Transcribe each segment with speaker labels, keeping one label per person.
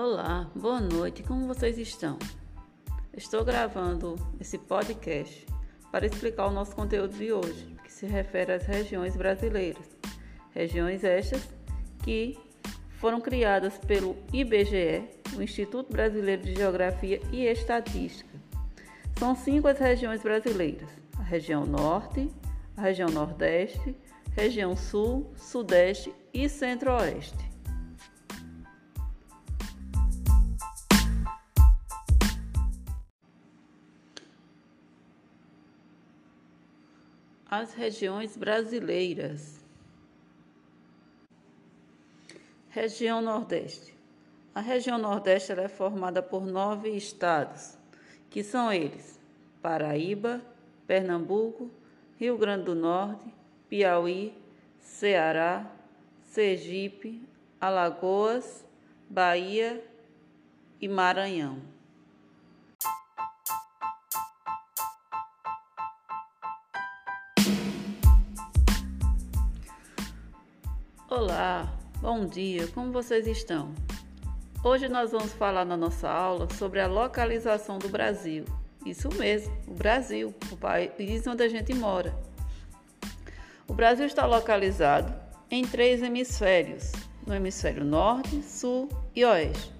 Speaker 1: Olá, boa noite, como vocês estão? Estou gravando esse podcast para explicar o nosso conteúdo de hoje, que se refere às regiões brasileiras. Regiões estas que foram criadas pelo IBGE, o Instituto Brasileiro de Geografia e Estatística. São cinco as regiões brasileiras: a região Norte, a região Nordeste, região Sul, Sudeste e Centro-Oeste. As regiões brasileiras. Região Nordeste. A região Nordeste é formada por nove estados, que são eles: Paraíba, Pernambuco, Rio Grande do Norte, Piauí, Ceará, Sergipe, Alagoas, Bahia e Maranhão. Olá, bom dia, como vocês estão? Hoje nós vamos falar na nossa aula sobre a localização do Brasil. Isso mesmo, o Brasil, o país onde a gente mora. O Brasil está localizado em três hemisférios: no hemisfério norte, sul e oeste.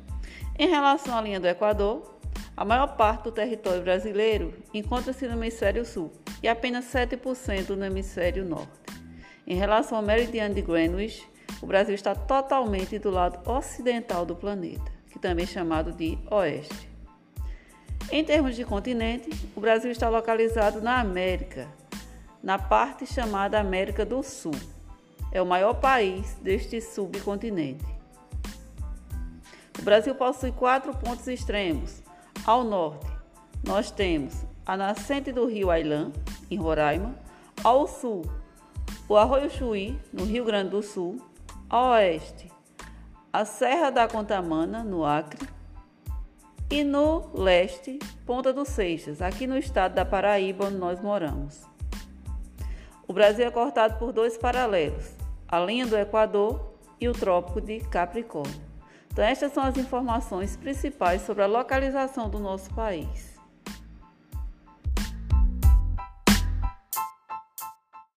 Speaker 1: Em relação à linha do Equador, a maior parte do território brasileiro encontra-se no hemisfério sul e apenas 7% no hemisfério norte. Em relação ao meridiano de Greenwich, o Brasil está totalmente do lado ocidental do planeta, que também é chamado de oeste. Em termos de continente, o Brasil está localizado na América, na parte chamada América do Sul. É o maior país deste subcontinente. O Brasil possui quatro pontos extremos. Ao norte, nós temos a nascente do rio Ailã, em Roraima. Ao sul, o Arroio Chuí, no Rio Grande do Sul, a oeste, a Serra da Contamana, no Acre, e no leste, Ponta dos Seixas, aqui no estado da Paraíba, onde nós moramos. O Brasil é cortado por dois paralelos, a linha do Equador e o Trópico de Capricórnio. Então, estas são as informações principais sobre a localização do nosso país.